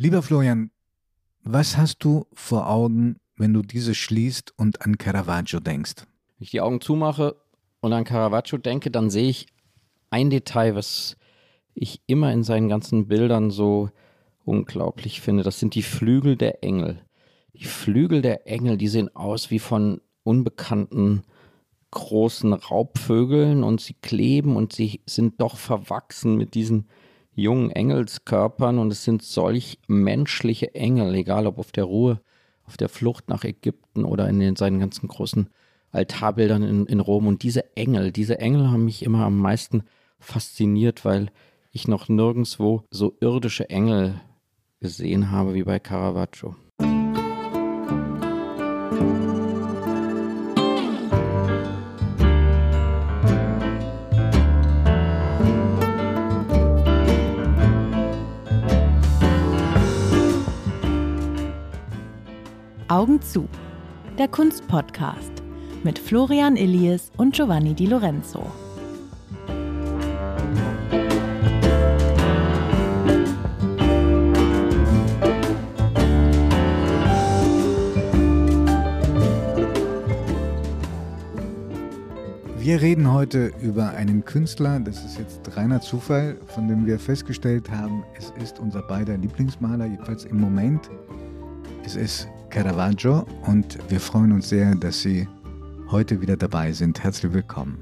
Lieber Florian, was hast du vor Augen, wenn du diese schließt und an Caravaggio denkst? Wenn ich die Augen zumache und an Caravaggio denke, dann sehe ich ein Detail, was ich immer in seinen ganzen Bildern so unglaublich finde. Das sind die Flügel der Engel. Die Flügel der Engel, die sehen aus wie von unbekannten großen Raubvögeln und sie kleben und sie sind doch verwachsen mit diesen jungen Engelskörpern und es sind solch menschliche Engel, egal ob auf der Ruhe, auf der Flucht nach Ägypten oder in den, seinen ganzen großen Altarbildern in, in Rom. Und diese Engel, diese Engel haben mich immer am meisten fasziniert, weil ich noch nirgendwo so irdische Engel gesehen habe wie bei Caravaggio. Augen zu. Der Kunstpodcast mit Florian Illies und Giovanni Di Lorenzo. Wir reden heute über einen Künstler, das ist jetzt reiner Zufall, von dem wir festgestellt haben, es ist unser beider Lieblingsmaler, jedenfalls im Moment. Es ist Caravaggio und wir freuen uns sehr, dass Sie heute wieder dabei sind. Herzlich willkommen.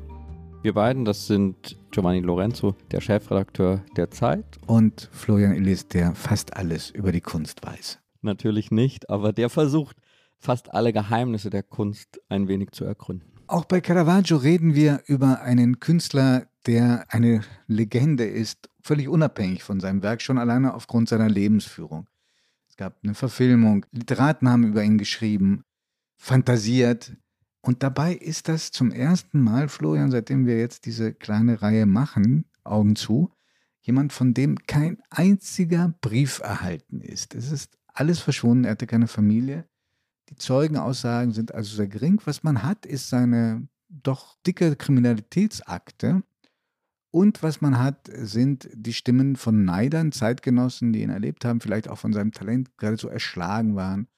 Wir beiden, das sind Giovanni Lorenzo, der Chefredakteur der Zeit. Und Florian Illis, der fast alles über die Kunst weiß. Natürlich nicht, aber der versucht, fast alle Geheimnisse der Kunst ein wenig zu ergründen. Auch bei Caravaggio reden wir über einen Künstler, der eine Legende ist, völlig unabhängig von seinem Werk, schon alleine aufgrund seiner Lebensführung. Es gab eine Verfilmung, Literaten haben über ihn geschrieben, fantasiert. Und dabei ist das zum ersten Mal, Florian, seitdem wir jetzt diese kleine Reihe machen, Augen zu, jemand, von dem kein einziger Brief erhalten ist. Es ist alles verschwunden, er hatte keine Familie. Die Zeugenaussagen sind also sehr gering. Was man hat, ist seine doch dicke Kriminalitätsakte. Und was man hat, sind die Stimmen von Neidern, Zeitgenossen, die ihn erlebt haben, vielleicht auch von seinem Talent geradezu erschlagen waren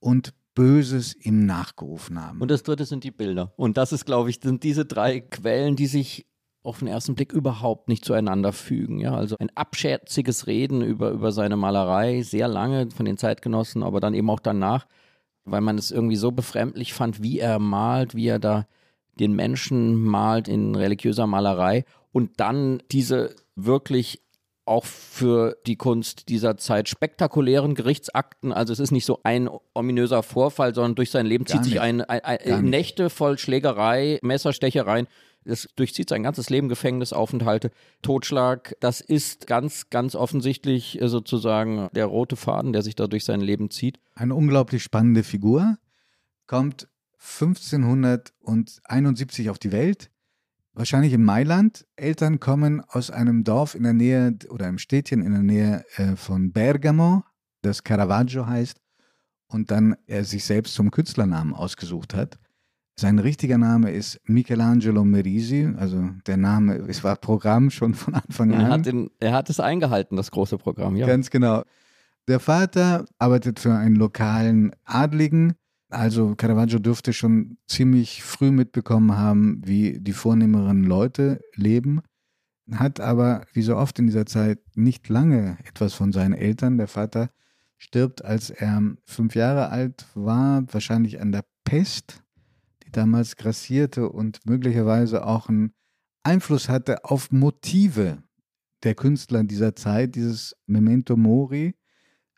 und Böses ihm nachgerufen haben. Und das dritte sind die Bilder. Und das ist, glaube ich, sind diese drei Quellen, die sich auf den ersten Blick überhaupt nicht zueinander fügen. Ja, also ein abschätziges Reden über, über seine Malerei, sehr lange von den Zeitgenossen, aber dann eben auch danach weil man es irgendwie so befremdlich fand, wie er malt, wie er da den Menschen malt in religiöser Malerei und dann diese wirklich auch für die Kunst dieser Zeit spektakulären Gerichtsakten. Also es ist nicht so ein ominöser Vorfall, sondern durch sein Leben Gar zieht nicht. sich ein, ein, ein Nächte voll Schlägerei, Messerstechereien es durchzieht sein ganzes Leben Gefängnisaufenthalte, Totschlag. Das ist ganz, ganz offensichtlich äh, sozusagen der rote Faden, der sich da durch sein Leben zieht. Eine unglaublich spannende Figur, kommt 1571 auf die Welt, wahrscheinlich in Mailand. Eltern kommen aus einem Dorf in der Nähe oder einem Städtchen in der Nähe äh, von Bergamo, das Caravaggio heißt, und dann er sich selbst zum Künstlernamen ausgesucht hat. Sein richtiger Name ist Michelangelo Merisi, also der Name, es war Programm schon von Anfang an. Er hat, den, er hat es eingehalten, das große Programm, ja. Ganz genau. Der Vater arbeitet für einen lokalen Adligen, also Caravaggio dürfte schon ziemlich früh mitbekommen haben, wie die vornehmeren Leute leben, hat aber, wie so oft in dieser Zeit, nicht lange etwas von seinen Eltern. Der Vater stirbt, als er fünf Jahre alt war, wahrscheinlich an der Pest die damals grassierte und möglicherweise auch einen Einfluss hatte auf Motive der Künstler dieser Zeit, dieses Memento Mori,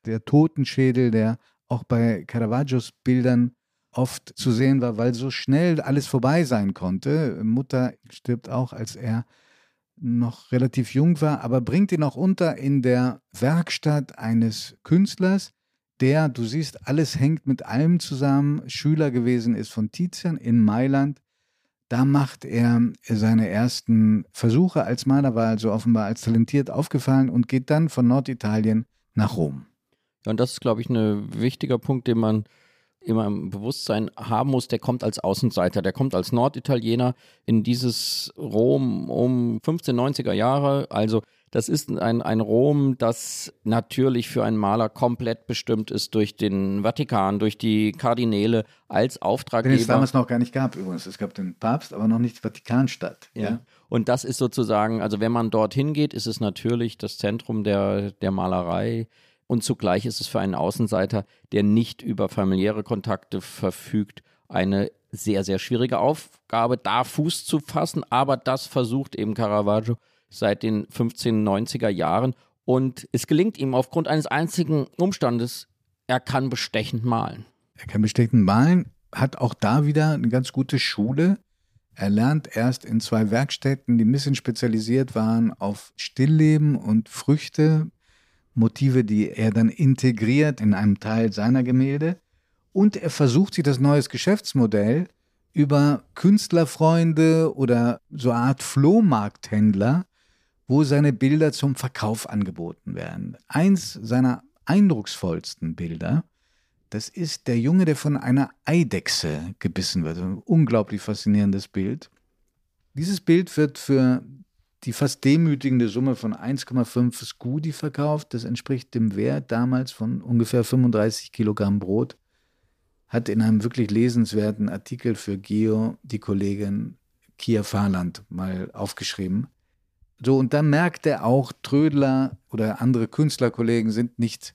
der Totenschädel, der auch bei Caravaggios Bildern oft zu sehen war, weil so schnell alles vorbei sein konnte. Mutter stirbt auch, als er noch relativ jung war, aber bringt ihn auch unter in der Werkstatt eines Künstlers, der, du siehst, alles hängt mit allem zusammen, Schüler gewesen ist von Tizian in Mailand. Da macht er seine ersten Versuche als Maler, war also offenbar als talentiert aufgefallen und geht dann von Norditalien nach Rom. Ja, und das ist, glaube ich, ein wichtiger Punkt, den man immer im Bewusstsein haben muss, der kommt als Außenseiter, der kommt als Norditaliener in dieses Rom um 1590er Jahre. Also Das ist ein, ein Rom, das natürlich für einen Maler komplett bestimmt ist durch den Vatikan, durch die Kardinäle als Auftraggeber. Den es damals noch gar nicht gab übrigens. Es gab den Papst, aber noch nicht die Vatikanstadt. Ja. ja. Und das ist sozusagen, also wenn man dorthin geht, ist es natürlich das Zentrum der, der Malerei. Und zugleich ist es für einen Außenseiter, der nicht über familiäre Kontakte verfügt, eine sehr, sehr schwierige Aufgabe, da Fuß zu fassen. Aber das versucht eben Caravaggio seit den 1590er Jahren. Und es gelingt ihm aufgrund eines einzigen Umstandes, er kann bestechend malen. Er kann bestechend malen, hat auch da wieder eine ganz gute Schule. Er lernt erst in zwei Werkstätten, die ein bisschen spezialisiert waren auf Stillleben und Früchte, Motive, die er dann integriert in einem Teil seiner Gemälde. Und er versucht sich das neues Geschäftsmodell über Künstlerfreunde oder so eine Art Flohmarkthändler wo seine Bilder zum Verkauf angeboten werden. Eins seiner eindrucksvollsten Bilder, das ist der Junge, der von einer Eidechse gebissen wird. Ein unglaublich faszinierendes Bild. Dieses Bild wird für die fast demütigende Summe von 1,5 Scudi verkauft. Das entspricht dem Wert damals von ungefähr 35 Kilogramm Brot. Hat in einem wirklich lesenswerten Artikel für Geo die Kollegin Kia Fahrland mal aufgeschrieben. So, und dann merkt er auch, Trödler oder andere Künstlerkollegen sind nicht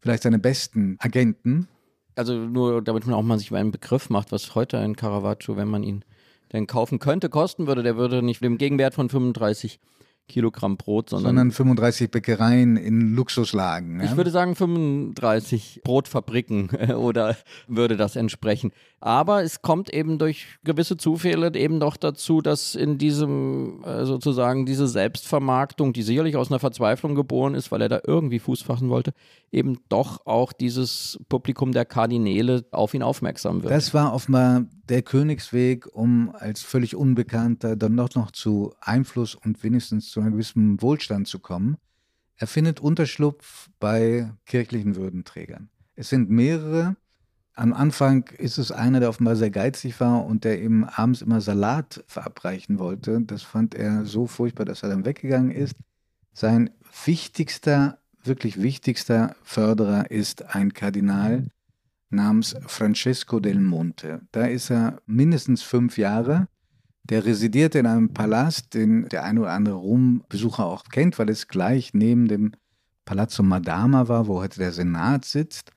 vielleicht seine besten Agenten. Also nur, damit man auch mal sich einen Begriff macht, was heute ein Caravaggio, wenn man ihn denn kaufen könnte, kosten würde, der würde nicht dem Gegenwert von 35 Kilogramm Brot, sondern, sondern 35 Bäckereien in Luxuslagen. Ja? Ich würde sagen 35 Brotfabriken oder würde das entsprechen. Aber es kommt eben durch gewisse Zufälle eben doch dazu, dass in diesem äh, sozusagen diese Selbstvermarktung, die sicherlich aus einer Verzweiflung geboren ist, weil er da irgendwie Fuß fassen wollte, eben doch auch dieses Publikum der Kardinäle auf ihn aufmerksam wird. Das war offenbar der Königsweg, um als völlig Unbekannter dann doch noch zu Einfluss und wenigstens zu einem gewissen Wohlstand zu kommen. Er findet Unterschlupf bei kirchlichen Würdenträgern. Es sind mehrere, am Anfang ist es einer, der offenbar sehr geizig war und der eben abends immer Salat verabreichen wollte. Das fand er so furchtbar, dass er dann weggegangen ist. Sein wichtigster, wirklich wichtigster Förderer ist ein Kardinal namens Francesco del Monte. Da ist er mindestens fünf Jahre. Der residierte in einem Palast, den der ein oder andere Rom-Besucher auch kennt, weil es gleich neben dem Palazzo Madama war, wo heute der Senat sitzt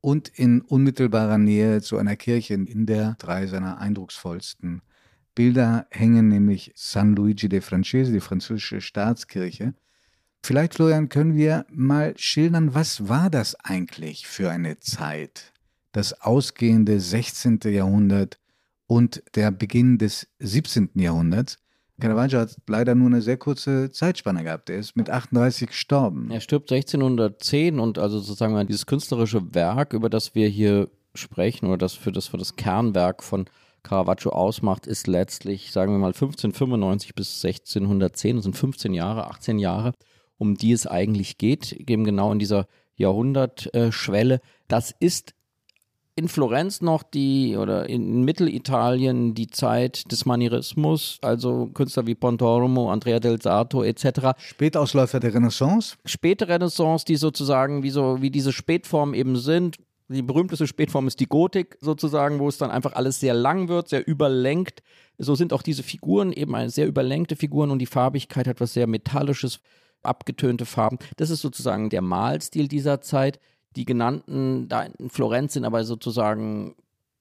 und in unmittelbarer Nähe zu einer Kirche, in der drei seiner eindrucksvollsten Bilder hängen, nämlich San Luigi de Francese, die französische Staatskirche. Vielleicht, Florian, können wir mal schildern, was war das eigentlich für eine Zeit? Das ausgehende 16. Jahrhundert und der Beginn des 17. Jahrhunderts. Caravaggio hat leider nur eine sehr kurze Zeitspanne gehabt. Er ist mit 38 gestorben. Er stirbt 1610 und also sozusagen dieses künstlerische Werk, über das wir hier sprechen oder das für das für das Kernwerk von Caravaggio ausmacht, ist letztlich, sagen wir mal, 1595 bis 1610, das sind 15 Jahre, 18 Jahre, um die es eigentlich geht, eben genau in dieser Jahrhundertschwelle. Das ist in Florenz noch die oder in Mittelitalien die Zeit des Manierismus, also Künstler wie Pontormo, Andrea del Sarto etc. Spätausläufer der Renaissance. Späte Renaissance, die sozusagen wie so wie diese Spätformen eben sind. Die berühmteste Spätform ist die Gotik sozusagen, wo es dann einfach alles sehr lang wird, sehr überlenkt. So sind auch diese Figuren eben eine sehr überlenkte Figuren und die Farbigkeit hat was sehr metallisches, abgetönte Farben. Das ist sozusagen der Malstil dieser Zeit. Die genannten da in Florenz sind aber sozusagen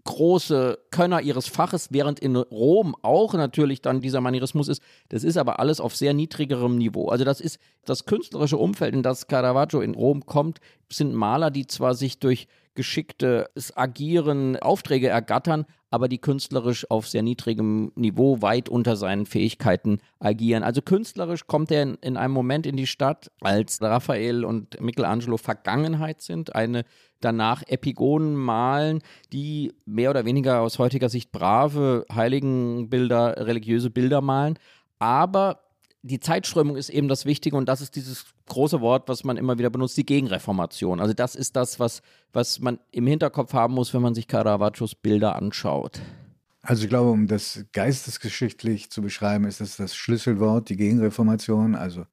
große Könner ihres Faches, während in Rom auch natürlich dann dieser Manierismus ist. Das ist aber alles auf sehr niedrigerem Niveau. Also das ist das künstlerische Umfeld, in das Caravaggio in Rom kommt, sind Maler, die zwar sich durch geschicktes Agieren Aufträge ergattern, aber die künstlerisch auf sehr niedrigem Niveau weit unter seinen Fähigkeiten agieren. Also künstlerisch kommt er in, in einem Moment in die Stadt, als Raphael und Michelangelo Vergangenheit sind, eine danach Epigonen malen, die mehr oder weniger aus heutiger Sicht brave Heiligenbilder, religiöse Bilder malen, aber die Zeitströmung ist eben das Wichtige und das ist dieses große Wort, was man immer wieder benutzt, die Gegenreformation. Also das ist das, was, was man im Hinterkopf haben muss, wenn man sich Caravaggios Bilder anschaut. Also ich glaube, um das geistesgeschichtlich zu beschreiben, ist das das Schlüsselwort, die Gegenreformation. Also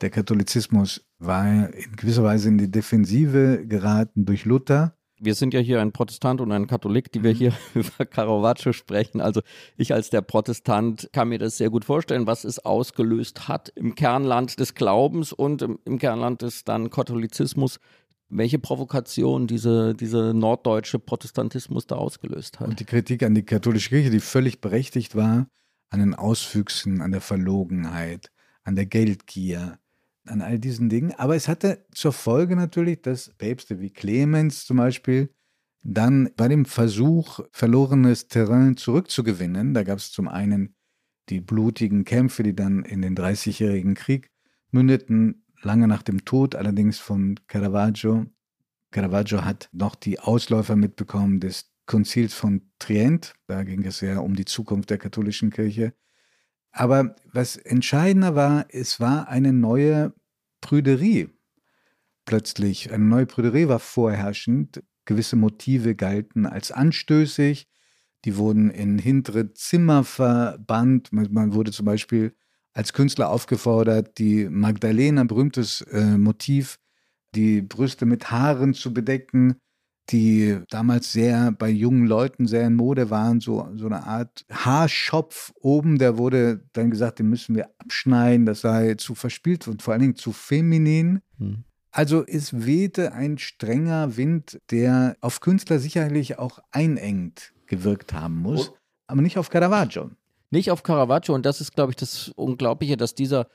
Der Katholizismus war in gewisser Weise in die Defensive geraten durch Luther. Wir sind ja hier ein Protestant und ein Katholik, die wir mhm. hier über Caravaggio sprechen. Also ich als der Protestant kann mir das sehr gut vorstellen, was es ausgelöst hat im Kernland des Glaubens und im, im Kernland des dann Katholizismus welche Provokation diese, diese norddeutsche Protestantismus da ausgelöst hat. Und die Kritik an die katholische Kirche, die völlig berechtigt war, an den Auswüchsen, an der Verlogenheit, an der Geldgier, an all diesen Dingen. Aber es hatte zur Folge natürlich, dass Päpste wie Clemens zum Beispiel dann bei dem Versuch, verlorenes Terrain zurückzugewinnen, da gab es zum einen die blutigen Kämpfe, die dann in den Dreißigjährigen Krieg mündeten, lange nach dem Tod allerdings von Caravaggio. Caravaggio hat noch die Ausläufer mitbekommen des Konzils von Trient. Da ging es ja um die Zukunft der katholischen Kirche. Aber was entscheidender war, es war eine neue Prüderie. Plötzlich, eine neue Prüderie war vorherrschend. Gewisse Motive galten als anstößig. Die wurden in hintere Zimmer verbannt. Man wurde zum Beispiel als Künstler aufgefordert, die Magdalena, berühmtes äh, Motiv, die Brüste mit Haaren zu bedecken, die damals sehr bei jungen Leuten sehr in Mode waren, so, so eine Art Haarschopf oben, der wurde dann gesagt, den müssen wir abschneiden, das sei zu verspielt und vor allen Dingen zu feminin. Hm. Also es wehte ein strenger Wind, der auf Künstler sicherlich auch einengt gewirkt haben muss, oh. aber nicht auf Caravaggio. Nicht auf Caravaggio und das ist, glaube ich, das Unglaubliche, dass dieser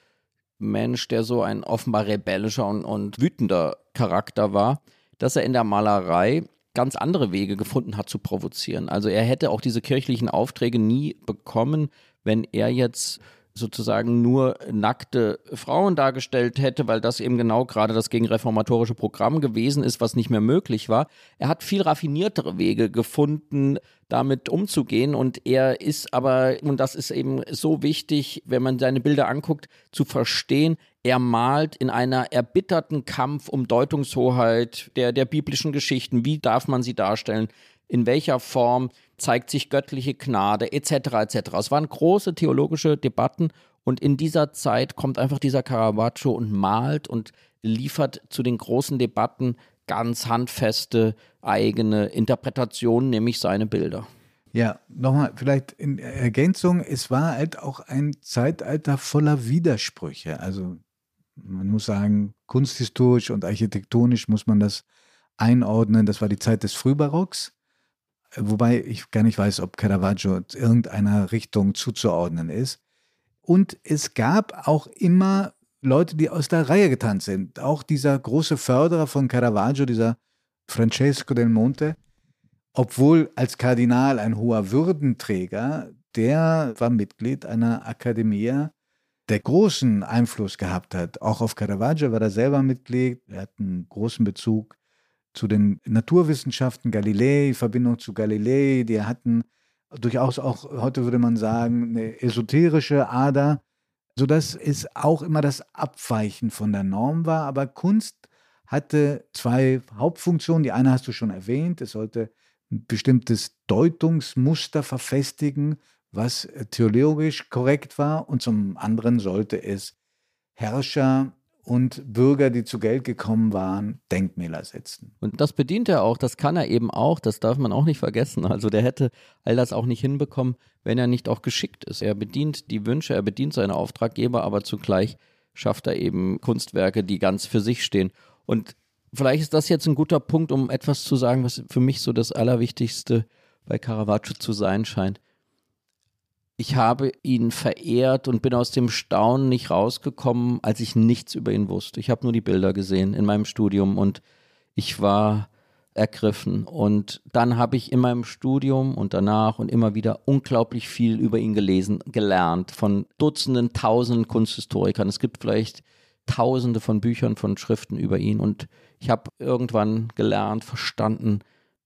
Mensch, der so ein offenbar rebellischer und, und wütender Charakter war, dass er in der Malerei ganz andere Wege gefunden hat zu provozieren. Also er hätte auch diese kirchlichen Aufträge nie bekommen, wenn er jetzt sozusagen nur nackte Frauen dargestellt hätte, weil das eben genau gerade das gegenreformatorische Programm gewesen ist, was nicht mehr möglich war. Er hat viel raffiniertere Wege gefunden, damit umzugehen und er ist aber, und das ist eben so wichtig, wenn man seine Bilder anguckt, zu verstehen, er malt in einer erbitterten Kampf um Deutungshoheit der, der biblischen Geschichten. Wie darf man sie darstellen? In welcher Form? Zeigt sich göttliche Gnade etc. etc. Es waren große theologische Debatten und in dieser Zeit kommt einfach dieser Caravaggio und malt und liefert zu den großen Debatten ganz handfeste eigene Interpretationen, nämlich seine Bilder. Ja, nochmal vielleicht in Ergänzung, es war halt auch ein Zeitalter voller Widersprüche. Also man muss sagen, kunsthistorisch und architektonisch muss man das einordnen. Das war die Zeit des Frühbarocks. Wobei ich gar nicht weiß, ob Caravaggio irgendeiner Richtung zuzuordnen ist. Und es gab auch immer Leute, die aus der Reihe getanzt sind. Auch dieser große Förderer von Caravaggio, dieser Francesco del Monte, obwohl als Kardinal ein hoher Würdenträger, der war Mitglied einer Akademie, der großen Einfluss gehabt hat. Auch auf Caravaggio war er selber Mitglied. Er hat einen großen Bezug zu den Naturwissenschaften, Galilei, Verbindung zu Galilei, die hatten durchaus auch, heute würde man sagen, eine esoterische Ader, sodass es auch immer das Abweichen von der Norm war. Aber Kunst hatte zwei Hauptfunktionen. Die eine hast du schon erwähnt, es sollte ein bestimmtes Deutungsmuster verfestigen, was theologisch korrekt war, und zum anderen sollte es Herrscher und Bürger, die zu Geld gekommen waren, Denkmäler setzen. Und das bedient er auch, das kann er eben auch, das darf man auch nicht vergessen. Also der hätte all das auch nicht hinbekommen, wenn er nicht auch geschickt ist. Er bedient die Wünsche, er bedient seine Auftraggeber, aber zugleich schafft er eben Kunstwerke, die ganz für sich stehen. Und vielleicht ist das jetzt ein guter Punkt, um etwas zu sagen, was für mich so das Allerwichtigste bei Caravaggio zu sein scheint ich habe ihn verehrt und bin aus dem Staunen nicht rausgekommen, als ich nichts über ihn wusste. Ich habe nur die Bilder gesehen in meinem Studium und ich war ergriffen. Und dann habe ich in meinem Studium und danach und immer wieder unglaublich viel über ihn gelesen, gelernt von Dutzenden, Tausenden Kunsthistorikern. Es gibt vielleicht Tausende von Büchern, von Schriften über ihn. Und ich habe irgendwann gelernt, verstanden,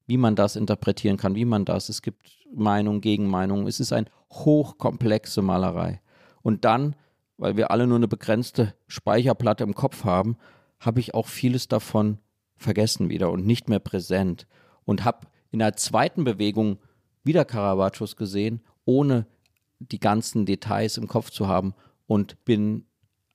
wie man das interpretieren kann, wie man das. Es gibt Meinung, Gegenmeinung. Es ist eine hochkomplexe Malerei. Und dann, weil wir alle nur eine begrenzte Speicherplatte im Kopf haben, habe ich auch vieles davon vergessen wieder und nicht mehr präsent. Und habe in der zweiten Bewegung wieder Caravaggios gesehen, ohne die ganzen Details im Kopf zu haben und bin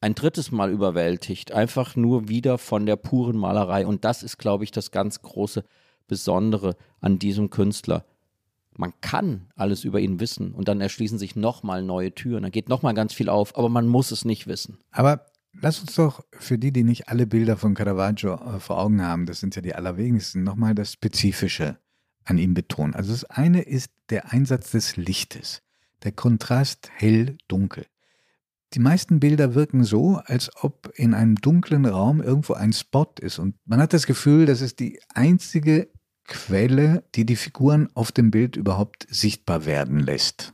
ein drittes Mal überwältigt, einfach nur wieder von der puren Malerei. Und das ist, glaube ich, das ganz große Besondere an diesem Künstler. Man kann alles über ihn wissen und dann erschließen sich nochmal neue Türen, da geht nochmal ganz viel auf, aber man muss es nicht wissen. Aber lass uns doch für die, die nicht alle Bilder von Caravaggio äh, vor Augen haben, das sind ja die allerwenigsten, nochmal das Spezifische an ihm betonen. Also das eine ist der Einsatz des Lichtes, der Kontrast hell-dunkel. Die meisten Bilder wirken so, als ob in einem dunklen Raum irgendwo ein Spot ist und man hat das Gefühl, das ist die einzige Quelle, die die Figuren auf dem Bild überhaupt sichtbar werden lässt.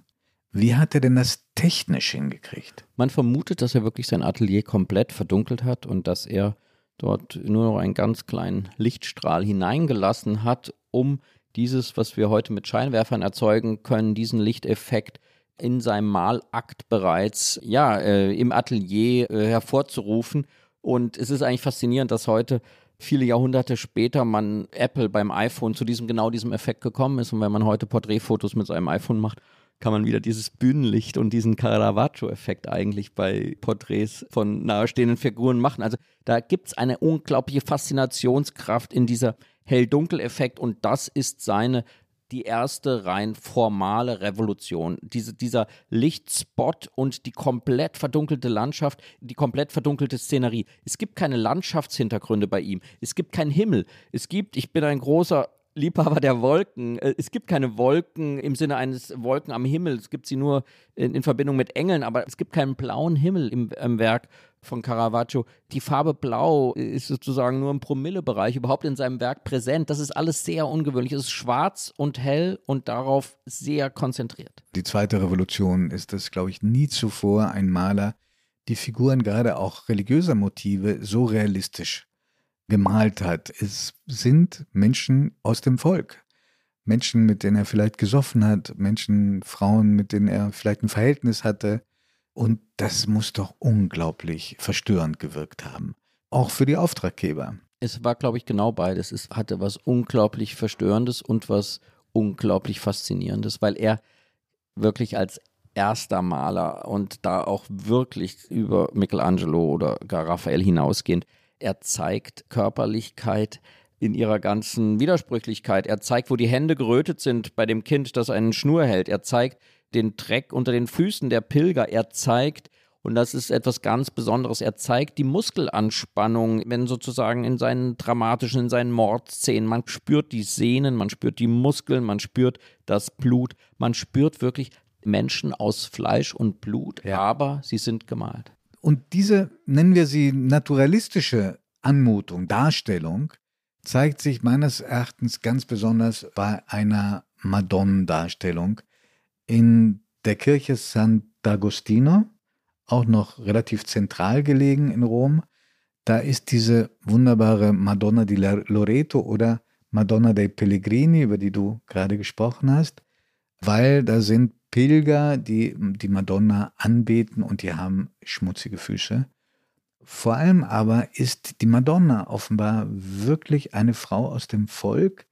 Wie hat er denn das technisch hingekriegt? Man vermutet, dass er wirklich sein Atelier komplett verdunkelt hat und dass er dort nur noch einen ganz kleinen Lichtstrahl hineingelassen hat, um dieses, was wir heute mit Scheinwerfern erzeugen können, diesen Lichteffekt in seinem Malakt bereits ja, äh, im Atelier äh, hervorzurufen. Und es ist eigentlich faszinierend, dass heute viele Jahrhunderte später man Apple beim iPhone zu diesem genau diesem Effekt gekommen ist. Und wenn man heute Porträtfotos mit seinem iPhone macht, kann man wieder dieses Bühnenlicht und diesen Caravaggio-Effekt eigentlich bei Porträts von nahestehenden Figuren machen. Also da gibt es eine unglaubliche Faszinationskraft in dieser Hell-Dunkel-Effekt und das ist seine die erste rein formale Revolution. Diese, dieser Lichtspot und die komplett verdunkelte Landschaft, die komplett verdunkelte Szenerie. Es gibt keine Landschaftshintergründe bei ihm. Es gibt keinen Himmel. Es gibt, ich bin ein großer Liebhaber der Wolken. Äh, es gibt keine Wolken im Sinne eines Wolken am Himmel. Es gibt sie nur in, in Verbindung mit Engeln, aber es gibt keinen blauen Himmel im, im, Werk von Caravaggio. Die Farbe Blau ist sozusagen nur im Promillebereich überhaupt in seinem Werk präsent. Das ist alles sehr ungewöhnlich. Es ist schwarz und hell und darauf sehr konzentriert. Die zweite Revolution ist, dass, glaube ich, nie zuvor ein Maler die Figuren gerade auch religiöser Motive so realistisch gemalt hat. Es sind Menschen aus dem Volk. Menschen, mit denen er vielleicht gesoffen hat, Menschen, Frauen, mit denen er vielleicht ein Verhältnis hatte. Und das muss doch unglaublich verstörend gewirkt haben. Auch für die Auftraggeber. Es war, glaube ich, genau beides. Es hatte was unglaublich Verstörendes und was unglaublich Faszinierendes, weil er wirklich als erster Maler und da auch wirklich über Michelangelo oder gar Raphael hinausgehend er zeigt Körperlichkeit in ihrer ganzen Widersprüchlichkeit. Er zeigt, wo die Hände gerötet sind bei dem Kind, das einen Schnur hält. Er zeigt den Dreck unter den Füßen der Pilger. Er zeigt, und das ist etwas ganz Besonderes, er zeigt die Muskelanspannung, wenn sozusagen in seinen dramatischen, in seinen Mordszenen, man spürt die Sehnen, man spürt die Muskeln, man spürt das Blut, man spürt wirklich Menschen aus Fleisch und Blut, ja. aber sie sind gemalt. Und diese, nennen wir sie naturalistische Anmutung, Darstellung, zeigt sich meines Erachtens ganz besonders bei einer Madonnendarstellung in der Kirche Sant'Agostino, auch noch relativ zentral gelegen in Rom. Da ist diese wunderbare Madonna di Loreto oder Madonna dei Pellegrini, über die du gerade gesprochen hast, weil da sind Pilger, die die Madonna anbeten und die haben schmutzige Füße. Vor allem aber ist die Madonna offenbar wirklich eine Frau aus dem Volk.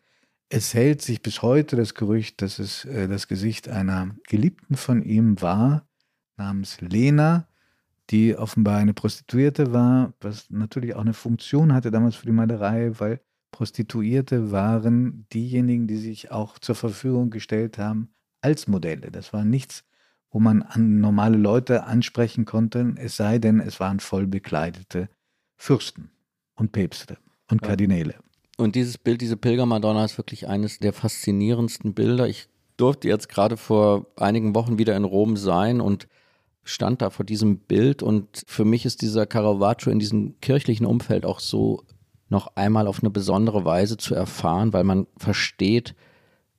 Es hält sich bis heute das Gerücht, dass es äh, das Gesicht einer Geliebten von ihm war, namens Lena, die offenbar eine Prostituierte war, was natürlich auch eine Funktion hatte damals für die Malerei, weil Prostituierte waren diejenigen, die sich auch zur Verfügung gestellt haben als Modelle. Das war nichts, wo man an normale Leute ansprechen konnte, es sei denn, es waren voll bekleidete Fürsten und Päpste und Kardinäle. Und dieses Bild, diese Pilgermadonna ist wirklich eines der faszinierendsten Bilder. Ich durfte jetzt gerade vor einigen Wochen wieder in Rom sein und stand da vor diesem Bild und für mich ist dieser Caravaggio in diesem kirchlichen Umfeld auch so noch einmal auf eine besondere Weise zu erfahren, weil man versteht,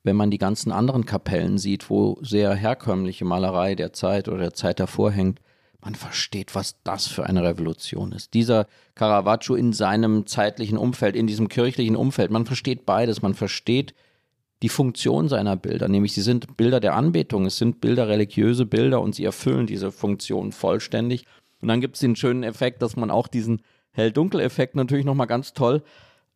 wenn man die ganzen anderen Kapellen sieht, wo sehr herkömmliche Malerei der Zeit oder der Zeit davor hängt, man versteht, was das für eine Revolution ist. Dieser Caravaggio in seinem zeitlichen Umfeld, in diesem kirchlichen Umfeld, man versteht beides. Man versteht die Funktion seiner Bilder, nämlich sie sind Bilder der Anbetung, es sind Bilder, religiöse Bilder und sie erfüllen diese Funktion vollständig. Und dann gibt es den schönen Effekt, dass man auch diesen Hell-Dunkel-Effekt natürlich nochmal ganz toll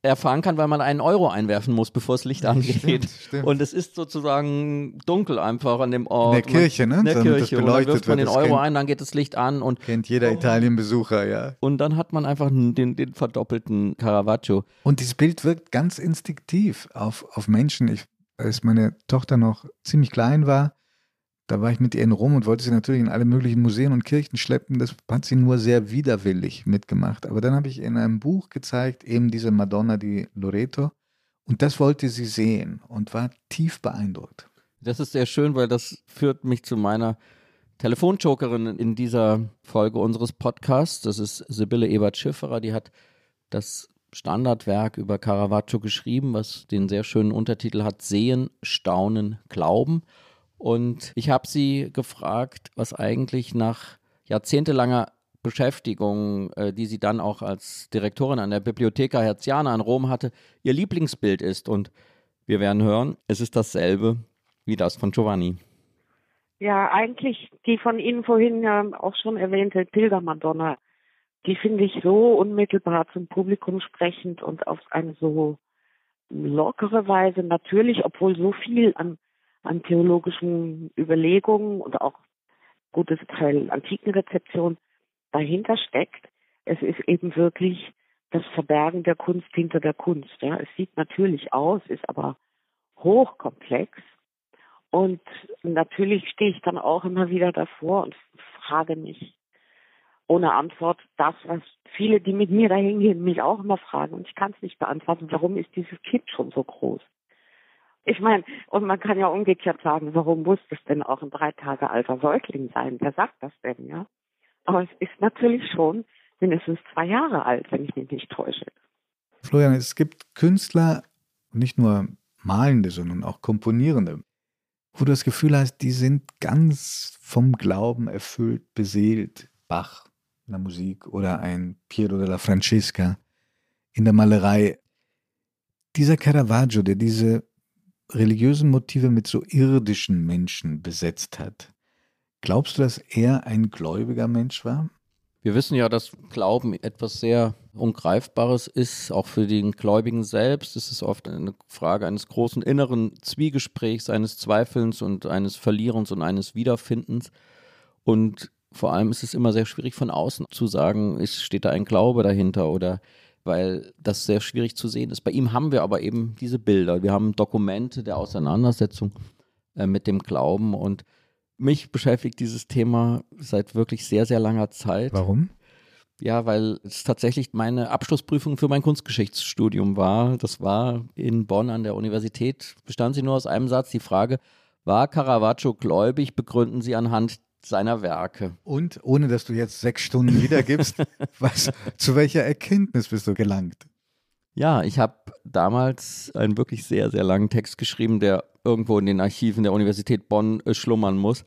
erfahren kann, weil man einen Euro einwerfen muss, bevor das Licht angeht. Stimmt, stimmt. Und es ist sozusagen dunkel einfach an dem Ort. In der Kirche, ne? In der das Kirche. Und dann beleuchtet wirft man den Euro kennt- ein, dann geht das Licht an und, Kennt jeder Italien-Besucher, ja. und dann hat man einfach den, den verdoppelten Caravaggio. Und dieses Bild wirkt ganz instinktiv auf, auf Menschen. Ich, als meine Tochter noch ziemlich klein war, da war ich mit ihr in Rom und wollte sie natürlich in alle möglichen Museen und Kirchen schleppen. Das hat sie nur sehr widerwillig mitgemacht. Aber dann habe ich in einem Buch gezeigt, eben diese Madonna di Loreto. Und das wollte sie sehen und war tief beeindruckt. Das ist sehr schön, weil das führt mich zu meiner Telefonjokerin in dieser Folge unseres Podcasts. Das ist Sibylle Ebert-Schifferer, die hat das Standardwerk über Caravaggio geschrieben, was den sehr schönen Untertitel hat Sehen, Staunen, Glauben. Und ich habe sie gefragt, was eigentlich nach jahrzehntelanger Beschäftigung, äh, die sie dann auch als Direktorin an der Bibliotheca Herziana in Rom hatte, ihr Lieblingsbild ist. Und wir werden hören, es ist dasselbe wie das von Giovanni. Ja, eigentlich die von Ihnen vorhin ähm, auch schon erwähnte Pilgermadonna, die finde ich so unmittelbar zum Publikum sprechend und auf eine so lockere Weise natürlich, obwohl so viel an, an theologischen Überlegungen und auch gutes Teil Antikenrezeption dahinter steckt. Es ist eben wirklich das Verbergen der Kunst hinter der Kunst. Ja. Es sieht natürlich aus, ist aber hochkomplex. Und natürlich stehe ich dann auch immer wieder davor und frage mich ohne Antwort das, was viele, die mit mir dahin gehen, mich auch immer fragen. Und ich kann es nicht beantworten. Warum ist dieses Kind schon so groß? Ich meine, und man kann ja umgekehrt sagen, warum muss das denn auch ein drei Tage alter Säugling sein? Wer sagt das denn, ja? Aber es ist natürlich schon mindestens zwei Jahre alt, wenn ich mich nicht täusche. Florian, es gibt Künstler, nicht nur Malende, sondern auch Komponierende, wo du das Gefühl hast, die sind ganz vom Glauben erfüllt, beseelt. Bach in der Musik oder ein Piero della Francesca in der Malerei. Dieser Caravaggio, der diese religiösen Motive mit so irdischen Menschen besetzt hat, glaubst du, dass er ein gläubiger Mensch war? Wir wissen ja, dass Glauben etwas sehr Ungreifbares ist, auch für den Gläubigen selbst. Es ist oft eine Frage eines großen inneren Zwiegesprächs, eines Zweifelns und eines Verlierens und eines Wiederfindens. Und vor allem ist es immer sehr schwierig von außen zu sagen, ist, steht da ein Glaube dahinter oder weil das sehr schwierig zu sehen ist. Bei ihm haben wir aber eben diese Bilder. Wir haben Dokumente der Auseinandersetzung äh, mit dem Glauben und mich beschäftigt dieses Thema seit wirklich sehr, sehr langer Zeit. Warum? Ja, weil es tatsächlich meine Abschlussprüfung für mein Kunstgeschichtsstudium war. Das war in Bonn an der Universität. Bestand sie nur aus einem Satz. Die Frage, war Caravaggio gläubig? Begründen Sie anhand seiner Werke. Und ohne dass du jetzt sechs Stunden wiedergibst, was, zu welcher Erkenntnis bist du gelangt? Ja, ich habe damals einen wirklich sehr, sehr langen Text geschrieben, der irgendwo in den Archiven der Universität Bonn äh, schlummern muss.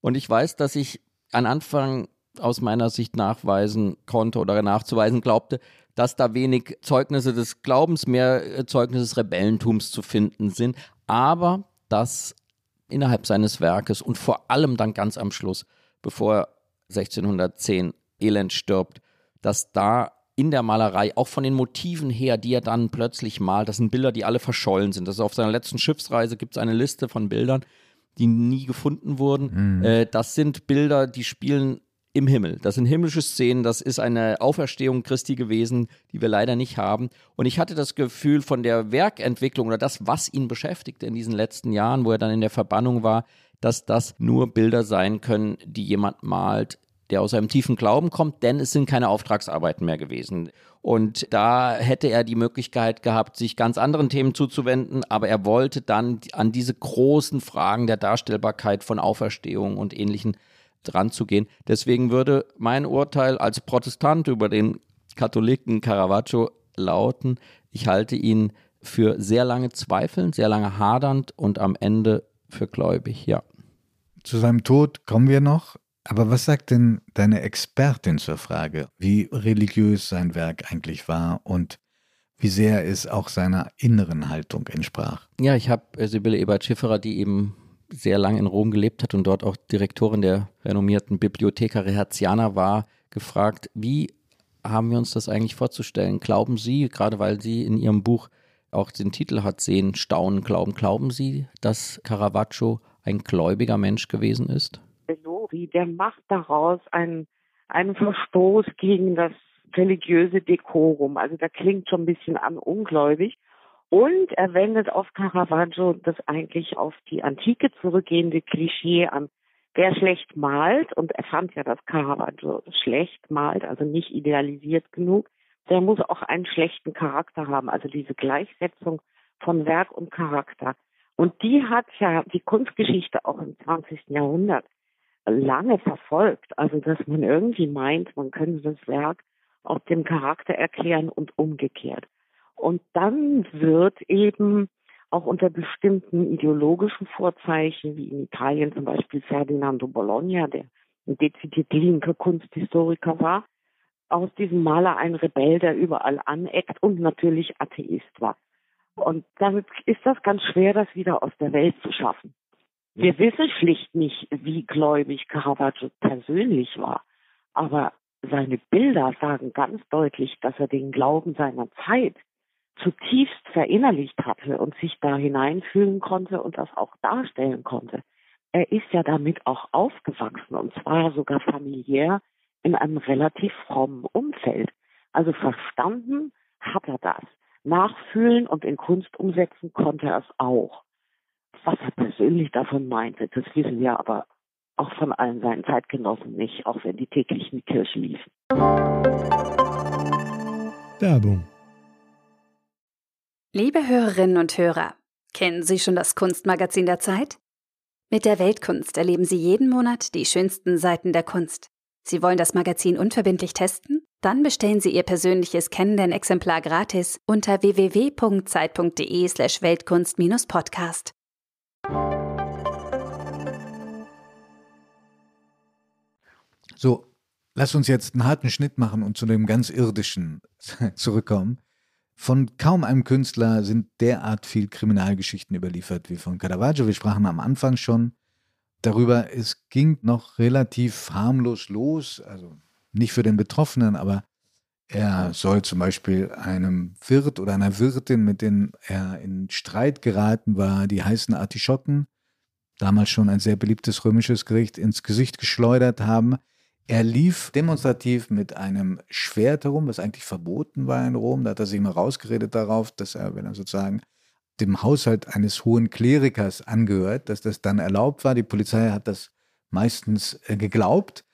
Und ich weiß, dass ich an Anfang aus meiner Sicht nachweisen konnte oder nachzuweisen glaubte, dass da wenig Zeugnisse des Glaubens, mehr äh, Zeugnisse des Rebellentums zu finden sind, aber dass innerhalb seines Werkes und vor allem dann ganz am Schluss, bevor er 1610 elend stirbt, dass da in der Malerei, auch von den Motiven her, die er dann plötzlich malt, das sind Bilder, die alle verschollen sind. Das ist auf seiner letzten Schiffsreise gibt es eine Liste von Bildern, die nie gefunden wurden. Mhm. Äh, das sind Bilder, die spielen im Himmel. Das sind himmlische Szenen, das ist eine Auferstehung Christi gewesen, die wir leider nicht haben. Und ich hatte das Gefühl von der Werkentwicklung oder das, was ihn beschäftigte in diesen letzten Jahren, wo er dann in der Verbannung war, dass das nur Bilder sein können, die jemand malt, der aus einem tiefen Glauben kommt, denn es sind keine Auftragsarbeiten mehr gewesen. Und da hätte er die Möglichkeit gehabt, sich ganz anderen Themen zuzuwenden, aber er wollte dann an diese großen Fragen der Darstellbarkeit von Auferstehung und ähnlichen dran zu gehen. Deswegen würde mein Urteil als Protestant über den Katholiken Caravaggio lauten, ich halte ihn für sehr lange zweifelnd, sehr lange hadernd und am Ende für gläubig, ja. Zu seinem Tod kommen wir noch. Aber was sagt denn deine Expertin zur Frage, wie religiös sein Werk eigentlich war und wie sehr es auch seiner inneren Haltung entsprach? Ja, ich habe Sibylle Ebert-Schifferer, die eben sehr lange in Rom gelebt hat und dort auch Direktorin der renommierten Bibliotheca Herziana war, gefragt, wie haben wir uns das eigentlich vorzustellen? Glauben Sie, gerade weil Sie in Ihrem Buch auch den Titel hat, Sehen, Staunen, Glauben, glauben Sie, dass Caravaggio ein gläubiger Mensch gewesen ist? Lori, der macht daraus einen, einen Verstoß gegen das religiöse Dekorum. Also da klingt schon ein bisschen an ungläubig. Und er wendet auf Caravaggio das eigentlich auf die Antike zurückgehende Klischee an. Wer schlecht malt, und er fand ja, dass Caravaggio schlecht malt, also nicht idealisiert genug, der muss auch einen schlechten Charakter haben. Also diese Gleichsetzung von Werk und Charakter. Und die hat ja die Kunstgeschichte auch im 20. Jahrhundert lange verfolgt. Also dass man irgendwie meint, man könnte das Werk auch dem Charakter erklären und umgekehrt. Und dann wird eben auch unter bestimmten ideologischen Vorzeichen, wie in Italien zum Beispiel Ferdinando Bologna, der ein dezidiert linker Kunsthistoriker war, aus diesem Maler ein Rebell, der überall aneckt und natürlich Atheist war. Und damit ist das ganz schwer, das wieder aus der Welt zu schaffen. Wir wissen schlicht nicht, wie gläubig Caravaggio persönlich war, aber seine Bilder sagen ganz deutlich, dass er den Glauben seiner Zeit zutiefst verinnerlicht hatte und sich da hineinfühlen konnte und das auch darstellen konnte. Er ist ja damit auch aufgewachsen und zwar sogar familiär in einem relativ frommen Umfeld. Also verstanden hat er das. Nachfühlen und in Kunst umsetzen konnte er es auch. Was er persönlich davon meinte, das wissen wir aber auch von allen seinen Zeitgenossen nicht, auch wenn die täglich in die Kirche liefen. Werbung. Liebe Hörerinnen und Hörer, kennen Sie schon das Kunstmagazin der Zeit? Mit der Weltkunst erleben Sie jeden Monat die schönsten Seiten der Kunst. Sie wollen das Magazin unverbindlich testen? Dann bestellen Sie Ihr persönliches Kennenden-Exemplar gratis unter www.zeit.de/slash Weltkunst-Podcast. So, lass uns jetzt einen harten Schnitt machen und zu dem ganz Irdischen zurückkommen. Von kaum einem Künstler sind derart viel Kriminalgeschichten überliefert wie von Caravaggio. Wir sprachen am Anfang schon darüber, es ging noch relativ harmlos los, also nicht für den Betroffenen, aber er soll zum Beispiel einem Wirt oder einer Wirtin, mit denen er in Streit geraten war, die heißen Artischocken, damals schon ein sehr beliebtes römisches Gericht, ins Gesicht geschleudert haben. Er lief demonstrativ mit einem Schwert herum, was eigentlich verboten war in Rom. Da hat er sich mal rausgeredet darauf, dass er, wenn er sozusagen dem Haushalt eines hohen Klerikers angehört, dass das dann erlaubt war. Die Polizei hat das meistens äh, geglaubt.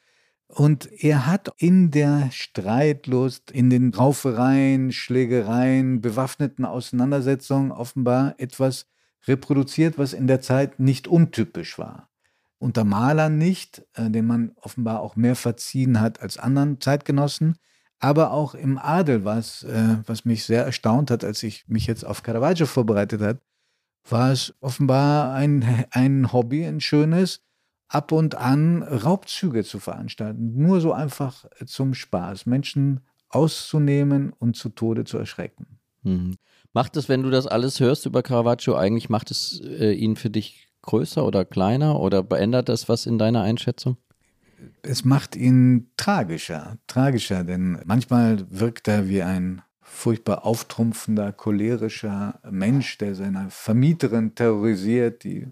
Und er hat in der Streitlust, in den Raufereien, Schlägereien, bewaffneten Auseinandersetzungen offenbar etwas reproduziert, was in der Zeit nicht untypisch war unter Malern nicht, äh, den man offenbar auch mehr verziehen hat als anderen Zeitgenossen, aber auch im Adel, was, äh, was mich sehr erstaunt hat, als ich mich jetzt auf Caravaggio vorbereitet hat, war es offenbar ein, ein Hobby, ein schönes, ab und an Raubzüge zu veranstalten. Nur so einfach zum Spaß, Menschen auszunehmen und zu Tode zu erschrecken. Mhm. Macht es, wenn du das alles hörst über Caravaggio, eigentlich macht es äh, ihn für dich größer oder kleiner oder verändert das was in deiner Einschätzung? Es macht ihn tragischer, tragischer, denn manchmal wirkt er wie ein furchtbar auftrumpfender, cholerischer Mensch, der seine Vermieterin terrorisiert, die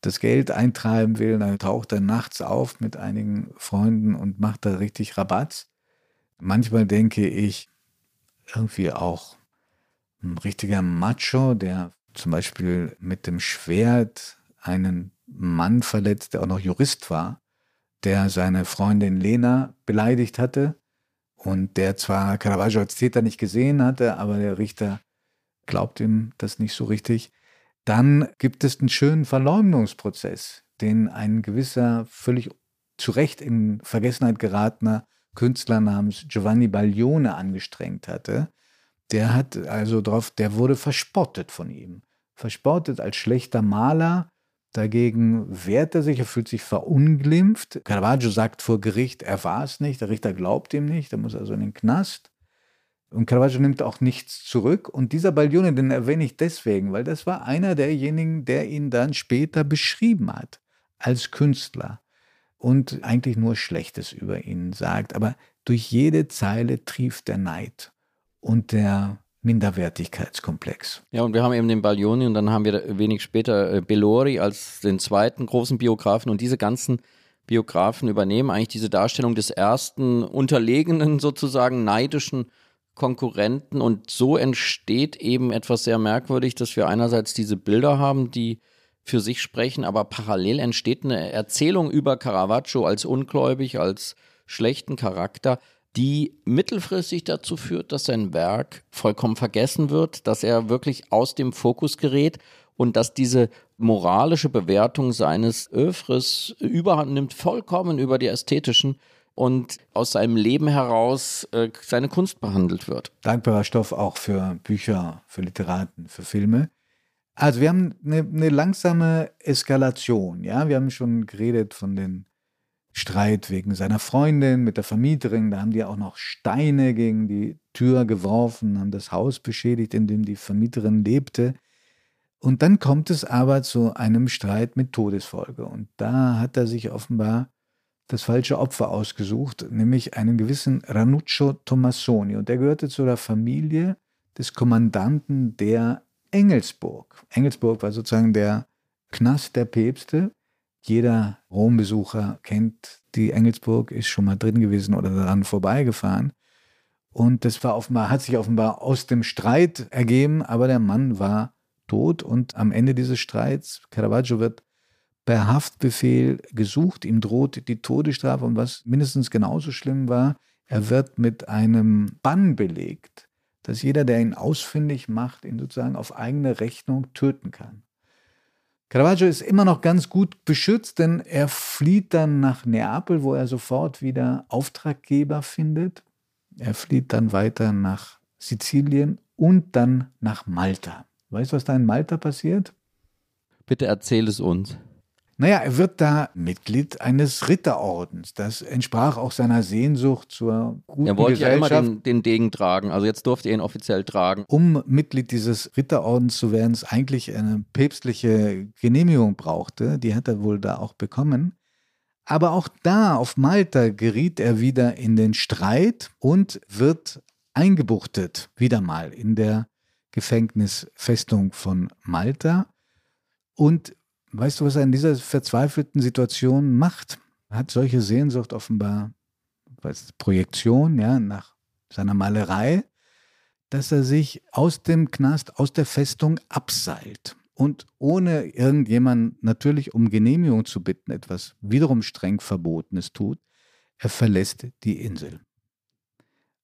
das Geld eintreiben will. Dann taucht er nachts auf mit einigen Freunden und macht da richtig Rabatz. Manchmal denke ich irgendwie auch ein richtiger Macho, der zum Beispiel mit dem Schwert einen Mann verletzt, der auch noch Jurist war, der seine Freundin Lena beleidigt hatte und der zwar Caravaggio als Täter nicht gesehen hatte, aber der Richter glaubt ihm das nicht so richtig. Dann gibt es einen schönen Verleumdungsprozess, den ein gewisser, völlig zu Recht in Vergessenheit geratener Künstler namens Giovanni Baglione angestrengt hatte. Der hat also drauf, der wurde verspottet von ihm. Verspottet als schlechter Maler, Dagegen wehrt er sich, er fühlt sich verunglimpft. Caravaggio sagt vor Gericht, er war es nicht, der Richter glaubt ihm nicht, er muss also in den Knast. Und Caravaggio nimmt auch nichts zurück. Und dieser Baglione, den erwähne ich deswegen, weil das war einer derjenigen, der ihn dann später beschrieben hat als Künstler. und eigentlich nur Schlechtes über ihn sagt. Aber durch jede Zeile trieft der Neid und der Minderwertigkeitskomplex. Ja, und wir haben eben den Baglioni und dann haben wir wenig später äh, Bellori als den zweiten großen Biografen. Und diese ganzen Biografen übernehmen eigentlich diese Darstellung des ersten unterlegenen, sozusagen neidischen Konkurrenten. Und so entsteht eben etwas sehr merkwürdig, dass wir einerseits diese Bilder haben, die für sich sprechen, aber parallel entsteht eine Erzählung über Caravaggio als ungläubig, als schlechten Charakter, die mittelfristig dazu führt, dass sein Werk vollkommen vergessen wird, dass er wirklich aus dem Fokus gerät und dass diese moralische Bewertung seines Övres überhand nimmt, vollkommen über die ästhetischen und aus seinem Leben heraus äh, seine Kunst behandelt wird. Dankbarer Stoff auch für Bücher, für Literaten, für Filme. Also wir haben eine, eine langsame Eskalation, ja. Wir haben schon geredet von den Streit wegen seiner Freundin mit der Vermieterin. Da haben die auch noch Steine gegen die Tür geworfen, haben das Haus beschädigt, in dem die Vermieterin lebte. Und dann kommt es aber zu einem Streit mit Todesfolge. Und da hat er sich offenbar das falsche Opfer ausgesucht, nämlich einen gewissen Ranuccio Tommasoni. Und der gehörte zu der Familie des Kommandanten der Engelsburg. Engelsburg war sozusagen der Knast der Päpste. Jeder Rombesucher kennt die Engelsburg, ist schon mal drin gewesen oder daran vorbeigefahren. Und das war offenbar, hat sich offenbar aus dem Streit ergeben, aber der Mann war tot und am Ende dieses Streits, Caravaggio wird per Haftbefehl gesucht, ihm droht die Todesstrafe und was mindestens genauso schlimm war, er wird mit einem Bann belegt, dass jeder, der ihn ausfindig macht, ihn sozusagen auf eigene Rechnung töten kann. Caravaggio ist immer noch ganz gut beschützt, denn er flieht dann nach Neapel, wo er sofort wieder Auftraggeber findet. Er flieht dann weiter nach Sizilien und dann nach Malta. Weißt du, was da in Malta passiert? Bitte erzähl es uns. Naja, er wird da Mitglied eines Ritterordens. Das entsprach auch seiner Sehnsucht zur guten Er wollte Gesellschaft. ja immer den, den Degen tragen, also jetzt durfte er ihn offiziell tragen. um Mitglied dieses Ritterordens zu werden, es eigentlich eine päpstliche Genehmigung brauchte. Die hat er wohl da auch bekommen. Aber auch da auf Malta geriet er wieder in den Streit und wird eingebuchtet, wieder mal in der Gefängnisfestung von Malta. Und weißt du, was er in dieser verzweifelten Situation macht? Er hat solche Sehnsucht offenbar, was Projektion, ja, nach seiner Malerei, dass er sich aus dem Knast, aus der Festung abseilt und ohne irgendjemand natürlich um Genehmigung zu bitten, etwas wiederum streng Verbotenes tut, er verlässt die Insel.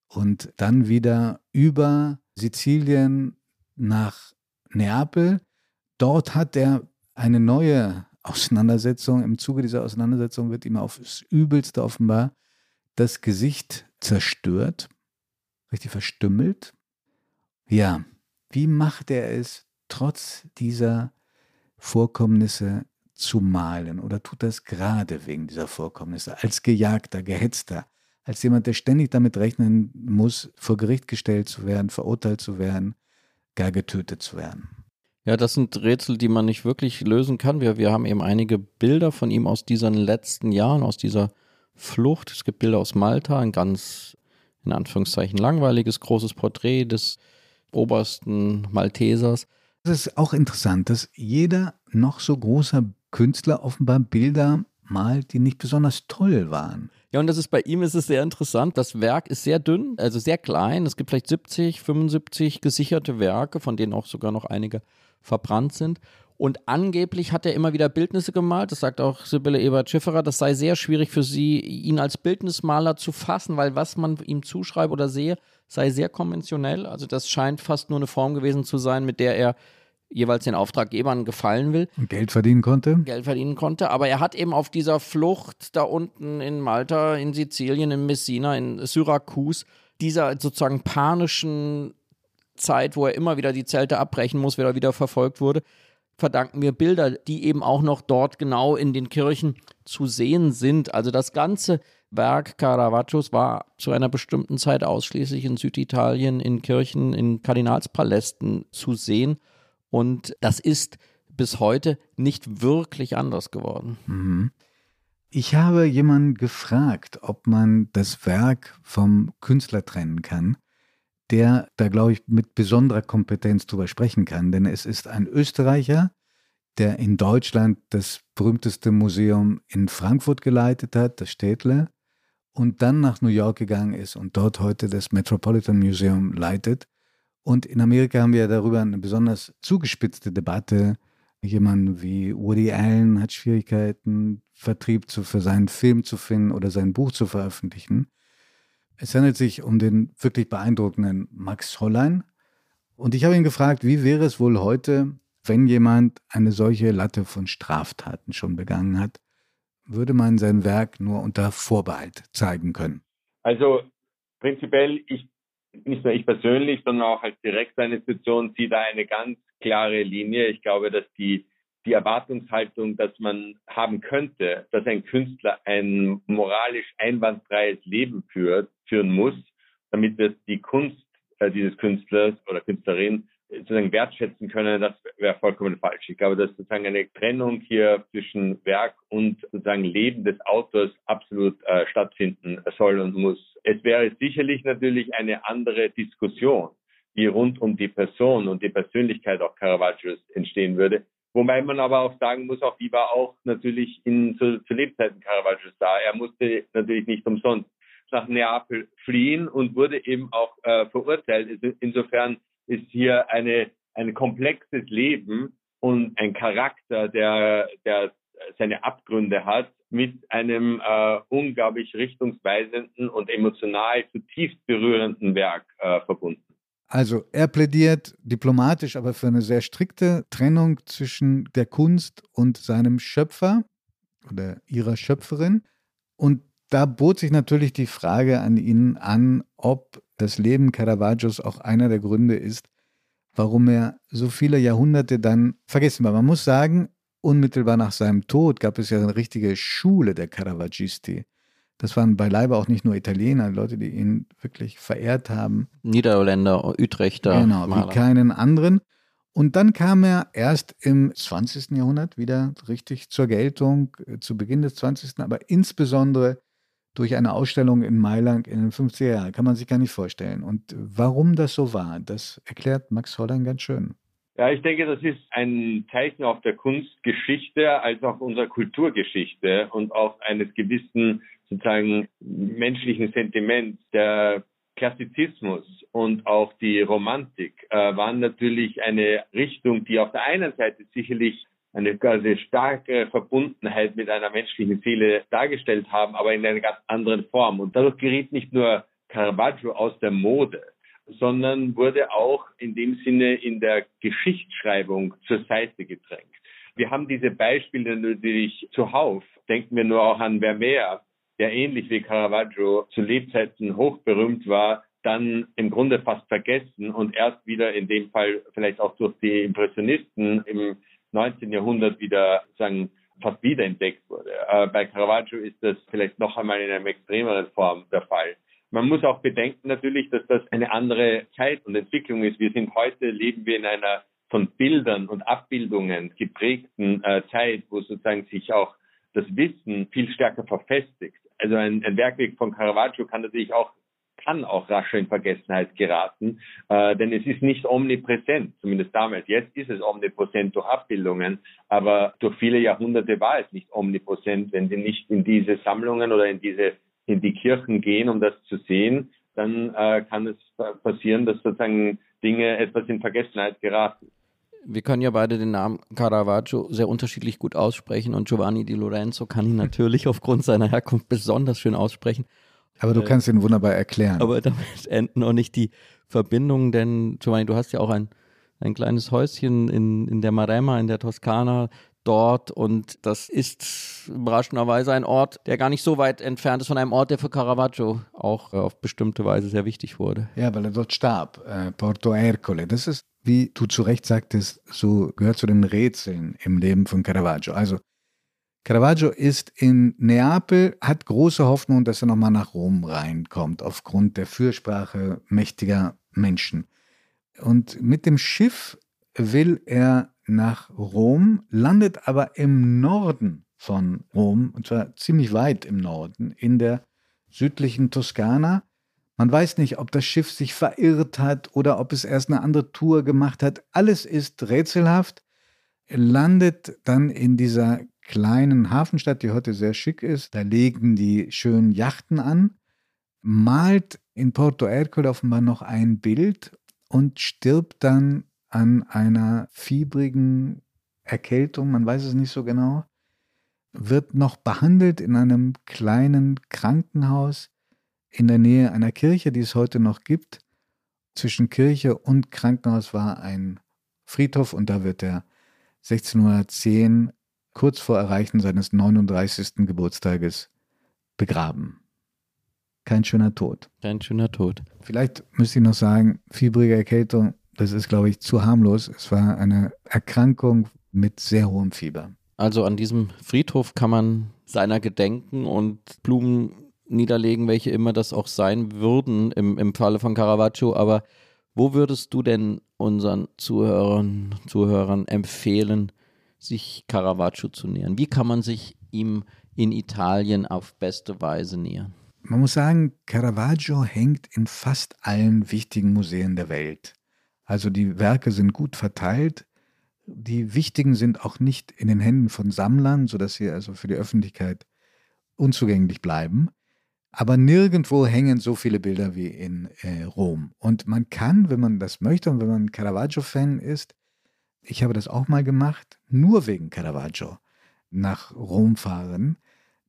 Und dann wieder über Sizilien nach Neapel. Dort hat er eine neue Auseinandersetzung. Im Zuge dieser Auseinandersetzung wird ihm aufs Übelste offenbar das Gesicht zerstört, richtig verstümmelt. Ja, wie macht er es, trotz dieser Vorkommnisse zu malen? Oder tut das gerade wegen dieser Vorkommnisse, als Gejagter, Gehetzter, als jemand, der ständig damit rechnen muss, vor Gericht gestellt zu werden, verurteilt zu werden, gar getötet zu werden? Ja, das sind Rätsel, die man nicht wirklich lösen kann. Wir, wir haben eben einige Bilder von ihm aus diesen letzten Jahren, aus dieser Flucht. Es gibt Bilder aus Malta, ein ganz, in Anführungszeichen, langweiliges, großes Porträt des obersten Maltesers. Das ist auch interessant, dass jeder noch so großer Künstler offenbar Bilder malt, die nicht besonders toll waren. Ja, und das ist bei ihm ist es sehr interessant. Das Werk ist sehr dünn, also sehr klein. Es gibt vielleicht 70, 75 gesicherte Werke, von denen auch sogar noch einige verbrannt sind. Und angeblich hat er immer wieder Bildnisse gemalt. Das sagt auch Sibylle Ebert-Schifferer. Das sei sehr schwierig für sie, ihn als Bildnismaler zu fassen, weil was man ihm zuschreibe oder sehe, sei sehr konventionell. Also das scheint fast nur eine Form gewesen zu sein, mit der er jeweils den Auftraggebern gefallen will. Und Geld verdienen konnte? Geld verdienen konnte. Aber er hat eben auf dieser Flucht da unten in Malta, in Sizilien, in Messina, in Syrakus, dieser sozusagen panischen Zeit, wo er immer wieder die Zelte abbrechen muss, weil er wieder verfolgt wurde, verdanken wir Bilder, die eben auch noch dort genau in den Kirchen zu sehen sind. Also das ganze Werk Caravaggios war zu einer bestimmten Zeit ausschließlich in Süditalien, in Kirchen, in Kardinalspalästen zu sehen. Und das ist bis heute nicht wirklich anders geworden. Mhm. Ich habe jemanden gefragt, ob man das Werk vom Künstler trennen kann, der da, glaube ich, mit besonderer Kompetenz drüber sprechen kann. Denn es ist ein Österreicher, der in Deutschland das berühmteste Museum in Frankfurt geleitet hat, das Städtle, und dann nach New York gegangen ist und dort heute das Metropolitan Museum leitet. Und in Amerika haben wir darüber eine besonders zugespitzte Debatte. Jemand wie Woody Allen hat Schwierigkeiten, Vertrieb zu, für seinen Film zu finden oder sein Buch zu veröffentlichen. Es handelt sich um den wirklich beeindruckenden Max Hollein. Und ich habe ihn gefragt, wie wäre es wohl heute, wenn jemand eine solche Latte von Straftaten schon begangen hat? Würde man sein Werk nur unter Vorbehalt zeigen können? Also prinzipiell, ich, nicht nur ich persönlich, sondern auch als Direktor ziehe da eine ganz klare Linie. Ich glaube, dass die die Erwartungshaltung, dass man haben könnte, dass ein Künstler ein moralisch einwandfreies Leben führt, führen muss, damit wir die Kunst äh, dieses Künstlers oder Künstlerin sozusagen wertschätzen können, das wäre vollkommen falsch. Ich glaube, dass sozusagen eine Trennung hier zwischen Werk und sozusagen Leben des Autors absolut äh, stattfinden soll und muss. Es wäre sicherlich natürlich eine andere Diskussion, die rund um die Person und die Persönlichkeit auch Caravaggios entstehen würde, Wobei man aber auch sagen muss, auch die war auch natürlich in, zu, zu Lebzeiten Caravaggios da. Er musste natürlich nicht umsonst nach Neapel fliehen und wurde eben auch äh, verurteilt. Insofern ist hier eine, ein komplexes Leben und ein Charakter, der, der seine Abgründe hat, mit einem äh, unglaublich richtungsweisenden und emotional zutiefst berührenden Werk äh, verbunden. Also er plädiert diplomatisch, aber für eine sehr strikte Trennung zwischen der Kunst und seinem Schöpfer oder ihrer Schöpferin. Und da bot sich natürlich die Frage an ihn an, ob das Leben Caravaggios auch einer der Gründe ist, warum er so viele Jahrhunderte dann vergessen war. Man muss sagen, unmittelbar nach seinem Tod gab es ja eine richtige Schule der Caravaggisti. Das waren beileibe auch nicht nur Italiener, Leute, die ihn wirklich verehrt haben. Niederländer, Utrechter. Genau, Maler. wie keinen anderen. Und dann kam er erst im 20. Jahrhundert wieder richtig zur Geltung, äh, zu Beginn des 20., aber insbesondere durch eine Ausstellung in Mailand in den 50er Jahren. Kann man sich gar nicht vorstellen. Und warum das so war, das erklärt Max Hollein ganz schön. Ja, ich denke, das ist ein Zeichen auch der Kunstgeschichte als auch unserer Kulturgeschichte und auch eines gewissen sozusagen menschlichen Sentiments. Der Klassizismus und auch die Romantik äh, waren natürlich eine Richtung, die auf der einen Seite sicherlich eine quasi starke Verbundenheit mit einer menschlichen Seele dargestellt haben, aber in einer ganz anderen Form. Und dadurch geriet nicht nur Caravaggio aus der Mode, sondern wurde auch in dem Sinne in der Geschichtsschreibung zur Seite gedrängt. Wir haben diese Beispiele natürlich zuhauf. Denken wir nur auch an Vermeer, der ähnlich wie Caravaggio zu Lebzeiten hochberühmt war, dann im Grunde fast vergessen und erst wieder in dem Fall vielleicht auch durch die Impressionisten im 19. Jahrhundert wieder sagen fast wiederentdeckt wurde. Äh, bei Caravaggio ist das vielleicht noch einmal in einer extremeren Form der Fall. Man muss auch bedenken natürlich, dass das eine andere Zeit und Entwicklung ist. Wir sind heute, leben wir in einer von Bildern und Abbildungen geprägten äh, Zeit, wo sozusagen sich auch das Wissen viel stärker verfestigt. Also ein, ein Werkwerk von Caravaggio kann natürlich auch kann auch rascher in Vergessenheit geraten, äh, denn es ist nicht omnipräsent, zumindest damals. Jetzt ist es omnipräsent durch Abbildungen, aber durch viele Jahrhunderte war es nicht omnipräsent. Wenn Sie nicht in diese Sammlungen oder in diese in die Kirchen gehen, um das zu sehen, dann äh, kann es passieren, dass sozusagen Dinge etwas in Vergessenheit geraten. Wir können ja beide den Namen Caravaggio sehr unterschiedlich gut aussprechen und Giovanni di Lorenzo kann ihn natürlich aufgrund seiner Herkunft besonders schön aussprechen. Aber du äh, kannst ihn wunderbar erklären. Aber damit enden auch nicht die Verbindungen, denn Giovanni, du hast ja auch ein, ein kleines Häuschen in, in der Maremma, in der Toskana dort und das ist überraschenderweise ein Ort, der gar nicht so weit entfernt ist von einem Ort, der für Caravaggio auch auf bestimmte Weise sehr wichtig wurde. Ja, weil er dort starb, äh, Porto Ercole. Das ist, wie du zu Recht sagtest, so gehört zu den Rätseln im Leben von Caravaggio. Also Caravaggio ist in Neapel, hat große Hoffnung, dass er nochmal nach Rom reinkommt, aufgrund der Fürsprache mächtiger Menschen. Und mit dem Schiff will er nach Rom, landet aber im Norden von Rom, und zwar ziemlich weit im Norden, in der südlichen Toskana. Man weiß nicht, ob das Schiff sich verirrt hat oder ob es erst eine andere Tour gemacht hat. Alles ist rätselhaft. Landet dann in dieser kleinen Hafenstadt, die heute sehr schick ist. Da legen die schönen Yachten an, malt in Porto Ercole offenbar noch ein Bild und stirbt dann an einer fiebrigen Erkältung, man weiß es nicht so genau, wird noch behandelt in einem kleinen Krankenhaus in der Nähe einer Kirche, die es heute noch gibt. Zwischen Kirche und Krankenhaus war ein Friedhof und da wird er 1610 kurz vor Erreichen seines 39. Geburtstages begraben. Kein schöner Tod. Kein schöner Tod. Vielleicht müsste ich noch sagen, fiebrige Erkältung, das ist, glaube ich, zu harmlos. Es war eine Erkrankung mit sehr hohem Fieber. Also an diesem Friedhof kann man seiner gedenken und Blumen niederlegen, welche immer das auch sein würden im, im Falle von Caravaggio. Aber wo würdest du denn unseren Zuhörern, Zuhörern empfehlen, sich Caravaggio zu nähern? Wie kann man sich ihm in Italien auf beste Weise nähern? Man muss sagen, Caravaggio hängt in fast allen wichtigen Museen der Welt. Also die Werke sind gut verteilt. Die wichtigen sind auch nicht in den Händen von Sammlern, sodass sie also für die Öffentlichkeit unzugänglich bleiben. Aber nirgendwo hängen so viele Bilder wie in äh, Rom. Und man kann, wenn man das möchte und wenn man Caravaggio-Fan ist, ich habe das auch mal gemacht, nur wegen Caravaggio nach Rom fahren.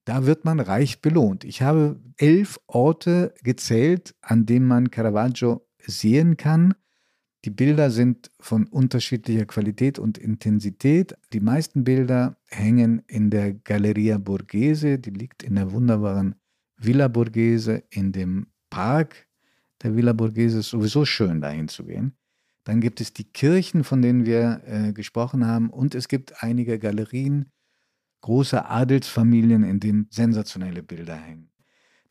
Da wird man reich belohnt. Ich habe elf Orte gezählt, an denen man Caravaggio sehen kann. Die Bilder sind von unterschiedlicher Qualität und Intensität. Die meisten Bilder hängen in der Galleria Borghese, die liegt in der wunderbaren Villa Borghese in dem Park der Villa Borghese. Ist sowieso schön, dahin zu gehen. Dann gibt es die Kirchen, von denen wir äh, gesprochen haben, und es gibt einige Galerien großer Adelsfamilien, in denen sensationelle Bilder hängen.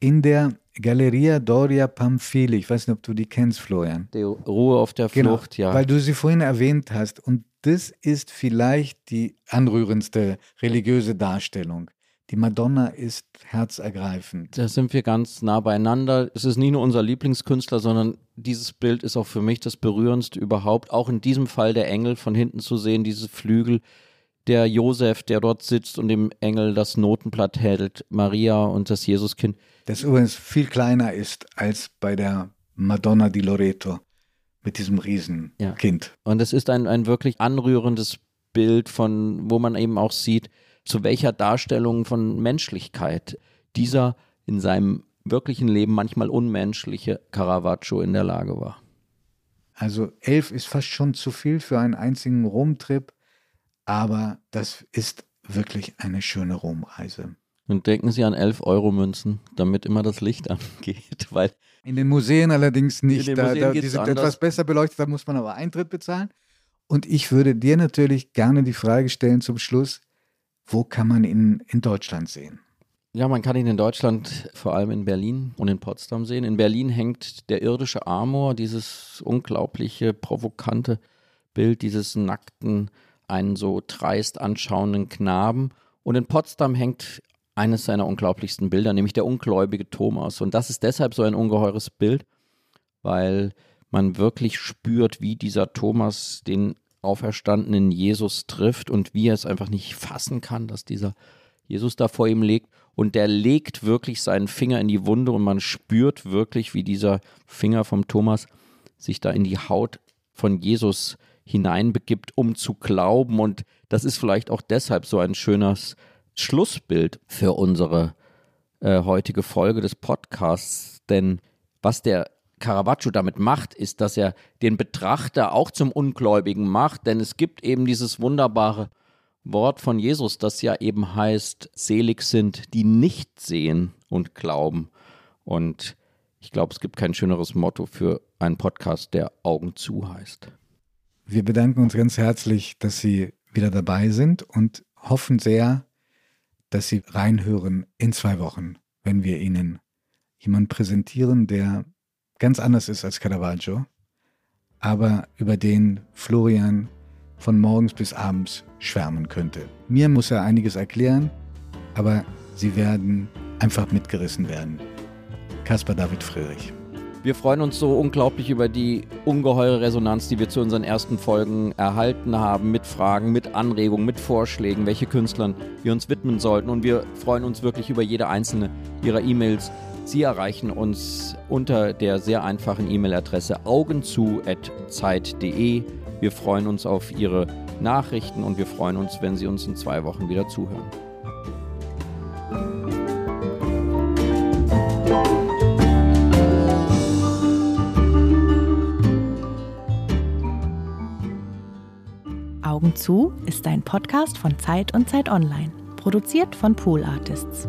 In der Galleria Doria Pamphili, ich weiß nicht, ob du die kennst, Florian. Die Ruhe auf der Genau, Flucht, ja. Weil du sie vorhin erwähnt hast. Und das ist vielleicht die anrührendste religiöse Darstellung. Die Madonna ist herzergreifend. Da sind wir ganz nah beieinander. Es ist nicht nur unser Lieblingskünstler, sondern dieses Bild ist auch für mich das berührendste überhaupt. Auch in diesem Fall der Engel von hinten zu sehen, diese Flügel, der Josef, der dort sitzt und dem Engel das Notenblatt hält, Maria und das Jesuskind. Das übrigens viel kleiner ist als bei der Madonna di Loreto mit diesem Riesenkind. Und es ist ein, ein wirklich anrührendes Bild von, wo man eben auch sieht, zu welcher Darstellung von Menschlichkeit dieser in seinem wirklichen Leben manchmal unmenschliche Caravaggio in der Lage war. Also elf ist fast schon zu viel für einen einzigen Romtrip, aber das ist wirklich eine schöne Romreise. Und denken Sie an 11-Euro-Münzen, damit immer das Licht angeht, weil In den Museen allerdings nicht. Da, Museen da, die sind anders. etwas besser beleuchtet, da muss man aber Eintritt bezahlen. Und ich würde dir natürlich gerne die Frage stellen zum Schluss, wo kann man ihn in Deutschland sehen? Ja, man kann ihn in Deutschland, vor allem in Berlin und in Potsdam sehen. In Berlin hängt der irdische Amor, dieses unglaubliche, provokante Bild dieses nackten, einen so dreist anschauenden Knaben. Und in Potsdam hängt eines seiner unglaublichsten Bilder, nämlich der ungläubige Thomas. Und das ist deshalb so ein ungeheures Bild, weil man wirklich spürt, wie dieser Thomas den auferstandenen Jesus trifft und wie er es einfach nicht fassen kann, dass dieser Jesus da vor ihm liegt. Und der legt wirklich seinen Finger in die Wunde und man spürt wirklich, wie dieser Finger vom Thomas sich da in die Haut von Jesus hineinbegibt, um zu glauben. Und das ist vielleicht auch deshalb so ein schönes Schlussbild für unsere äh, heutige Folge des Podcasts. Denn was der Caravaggio damit macht, ist, dass er den Betrachter auch zum Ungläubigen macht, denn es gibt eben dieses wunderbare Wort von Jesus, das ja eben heißt, selig sind, die nicht sehen und glauben. Und ich glaube, es gibt kein schöneres Motto für einen Podcast, der Augen zu heißt. Wir bedanken uns ganz herzlich, dass Sie wieder dabei sind und hoffen sehr, dass Sie reinhören in zwei Wochen, wenn wir Ihnen jemanden präsentieren, der ganz anders ist als Caravaggio, aber über den Florian von morgens bis abends schwärmen könnte. Mir muss er einiges erklären, aber sie werden einfach mitgerissen werden. Caspar David Friedrich. Wir freuen uns so unglaublich über die ungeheure Resonanz, die wir zu unseren ersten Folgen erhalten haben, mit Fragen, mit Anregungen, mit Vorschlägen, welche Künstlern wir uns widmen sollten. Und wir freuen uns wirklich über jede einzelne Ihrer E-Mails. Sie erreichen uns unter der sehr einfachen E-Mail-Adresse augenzu.zeit.de. Wir freuen uns auf Ihre Nachrichten und wir freuen uns, wenn Sie uns in zwei Wochen wieder zuhören. Augen zu ist ein Podcast von Zeit und Zeit Online, produziert von Pool Artists.